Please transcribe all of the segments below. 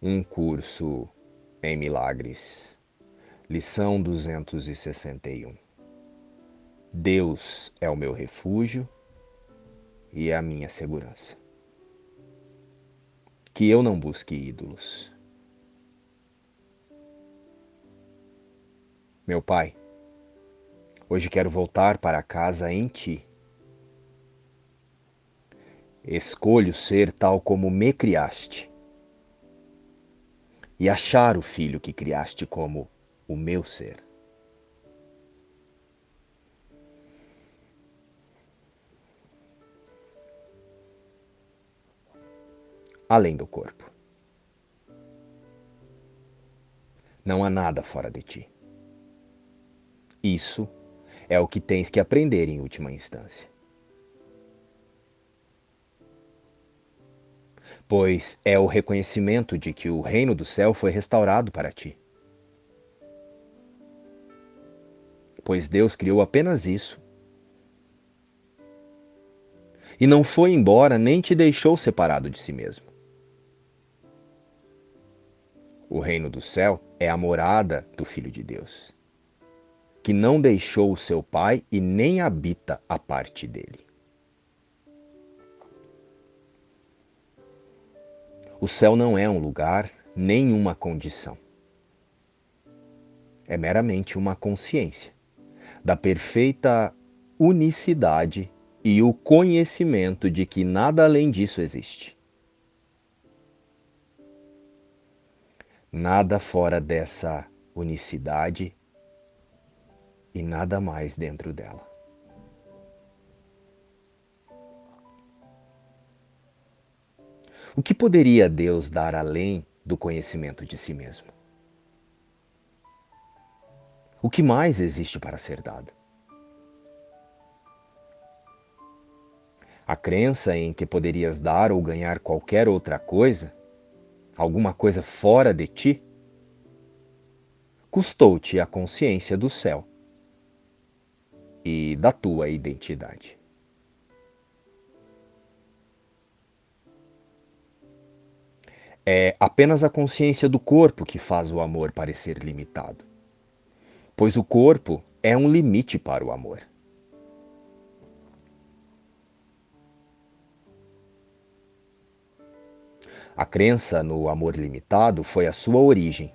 Um curso em milagres. Lição 261. Deus é o meu refúgio e é a minha segurança. Que eu não busque ídolos. Meu Pai, hoje quero voltar para casa em Ti. Escolho ser tal como me criaste e achar o filho que criaste como o meu ser. Além do corpo. Não há nada fora de ti. Isso é o que tens que aprender em última instância. Pois é o reconhecimento de que o reino do céu foi restaurado para ti. Pois Deus criou apenas isso. E não foi embora nem te deixou separado de si mesmo. O reino do céu é a morada do Filho de Deus, que não deixou o seu Pai e nem habita a parte dele. O céu não é um lugar, nem uma condição. É meramente uma consciência da perfeita unicidade e o conhecimento de que nada além disso existe. Nada fora dessa unicidade e nada mais dentro dela. O que poderia Deus dar além do conhecimento de si mesmo? O que mais existe para ser dado? A crença em que poderias dar ou ganhar qualquer outra coisa, alguma coisa fora de ti, custou-te a consciência do céu e da tua identidade. É apenas a consciência do corpo que faz o amor parecer limitado. Pois o corpo é um limite para o amor. A crença no amor limitado foi a sua origem.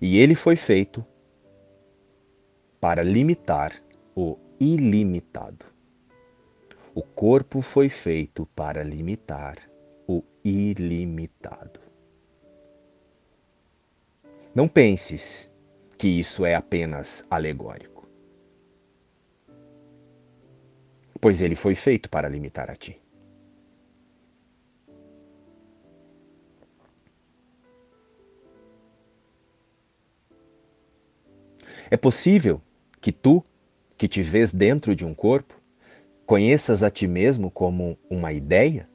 E ele foi feito para limitar o ilimitado. O corpo foi feito para limitar ilimitado. Não penses que isso é apenas alegórico, pois ele foi feito para limitar a ti. É possível que tu, que te vês dentro de um corpo, conheças a ti mesmo como uma ideia?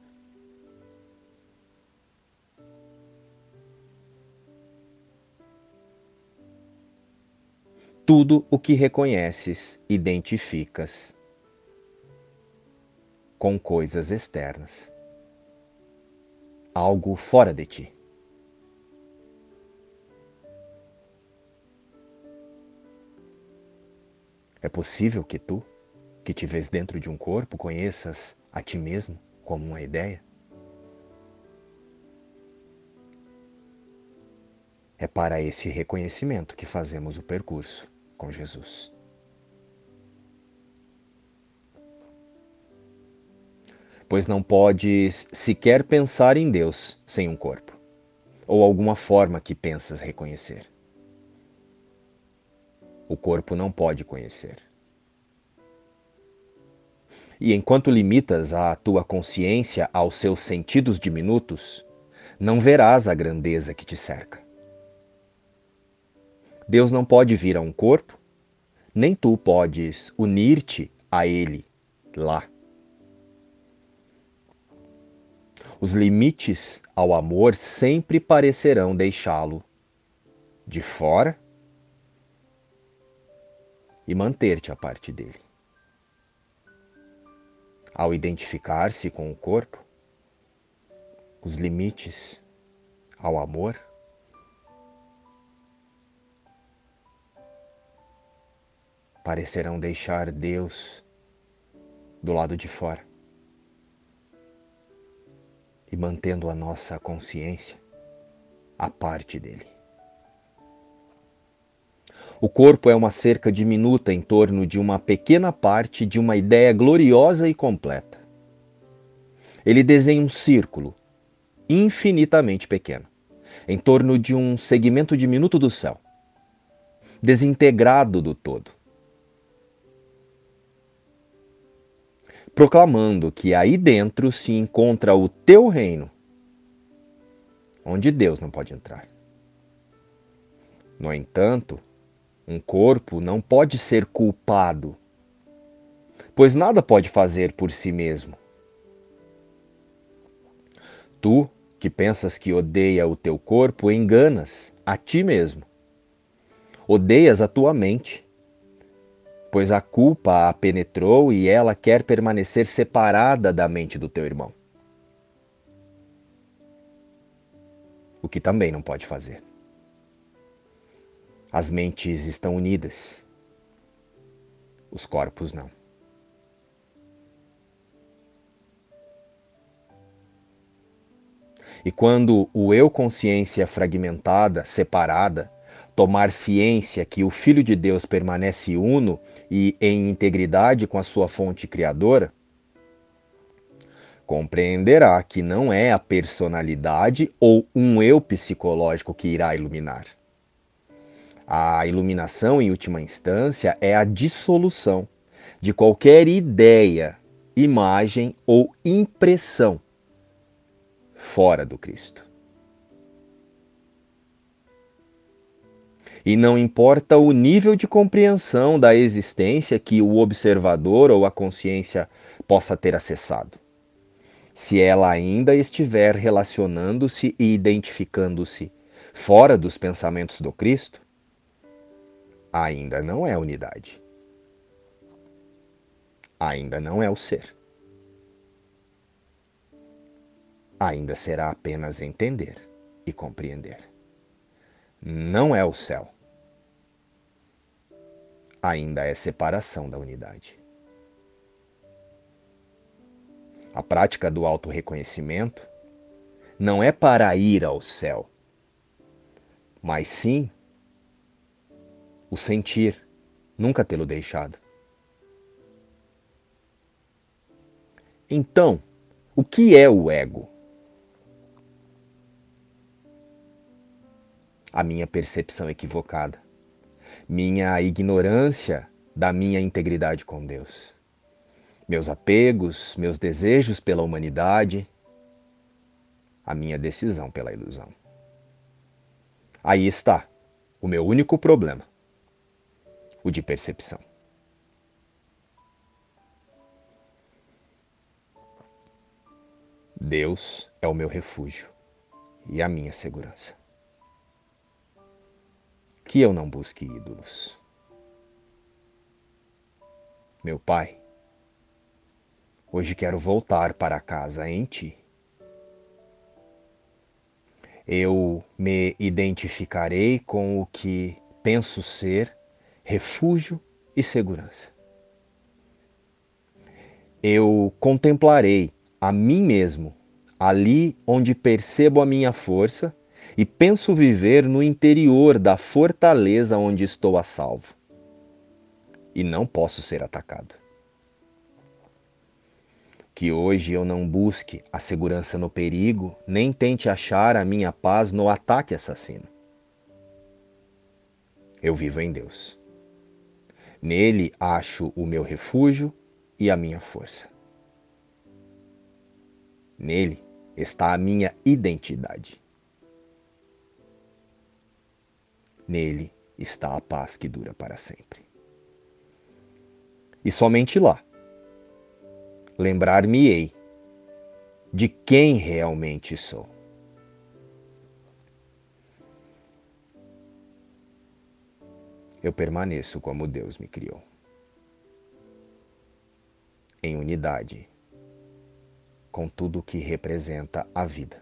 Tudo o que reconheces, identificas com coisas externas, algo fora de ti. É possível que tu, que te vês dentro de um corpo, conheças a ti mesmo como uma ideia? É para esse reconhecimento que fazemos o percurso com Jesus. Pois não podes sequer pensar em Deus sem um corpo, ou alguma forma que pensas reconhecer. O corpo não pode conhecer. E enquanto limitas a tua consciência aos seus sentidos diminutos, não verás a grandeza que te cerca. Deus não pode vir a um corpo, nem tu podes unir-te a Ele lá. Os limites ao amor sempre parecerão deixá-lo de fora e manter-te a parte dele. Ao identificar-se com o corpo, os limites ao amor, parecerão deixar Deus do lado de fora e mantendo a nossa consciência a parte dele. O corpo é uma cerca diminuta em torno de uma pequena parte de uma ideia gloriosa e completa. Ele desenha um círculo infinitamente pequeno, em torno de um segmento diminuto do céu, desintegrado do todo. Proclamando que aí dentro se encontra o teu reino, onde Deus não pode entrar. No entanto, um corpo não pode ser culpado, pois nada pode fazer por si mesmo. Tu, que pensas que odeia o teu corpo, enganas a ti mesmo. Odeias a tua mente, pois a culpa a penetrou e ela quer permanecer separada da mente do teu irmão. O que também não pode fazer. As mentes estão unidas, os corpos não. E quando o eu consciência fragmentada, separada, tomar ciência que o Filho de Deus permanece uno e em integridade com a sua fonte criadora, compreenderá que não é a personalidade ou um eu psicológico que irá iluminar a iluminação, em última instância, é a dissolução de qualquer ideia, imagem ou impressão fora do Cristo. E não importa o nível de compreensão da existência que o observador ou a consciência possa ter acessado. Se ela ainda estiver relacionando-se e identificando-se fora dos pensamentos do Cristo, ainda não é unidade. Ainda não é o ser. Ainda será apenas entender e compreender. Não é o céu. Ainda é separação da unidade. A prática do autorreconhecimento não é para ir ao céu, mas sim o sentir, nunca tê-lo deixado. Então, o que é o ego? A minha percepção equivocada, minha ignorância da minha integridade com Deus, meus apegos, meus desejos pela humanidade, a minha decisão pela ilusão. Aí está o meu único problema o de percepção. Deus é o meu refúgio e a minha segurança. Que eu não busque ídolos. Meu Pai, hoje quero voltar para casa em Ti. Eu me identificarei com o que penso ser refúgio e segurança. Eu contemplarei a mim mesmo ali onde percebo a minha força e penso viver no interior da fortaleza onde estou a salvo. E não posso ser atacado. Que hoje eu não busque a segurança no perigo, nem tente achar a minha paz no ataque assassino. Eu vivo em Deus. Nele acho o meu refúgio e a minha força. Nele está a minha identidade. Nele está a paz que dura para sempre. E somente lá lembrar-me-ei de quem realmente sou. eu permaneço como Deus me criou. Em unidade com tudo o que representa a vida.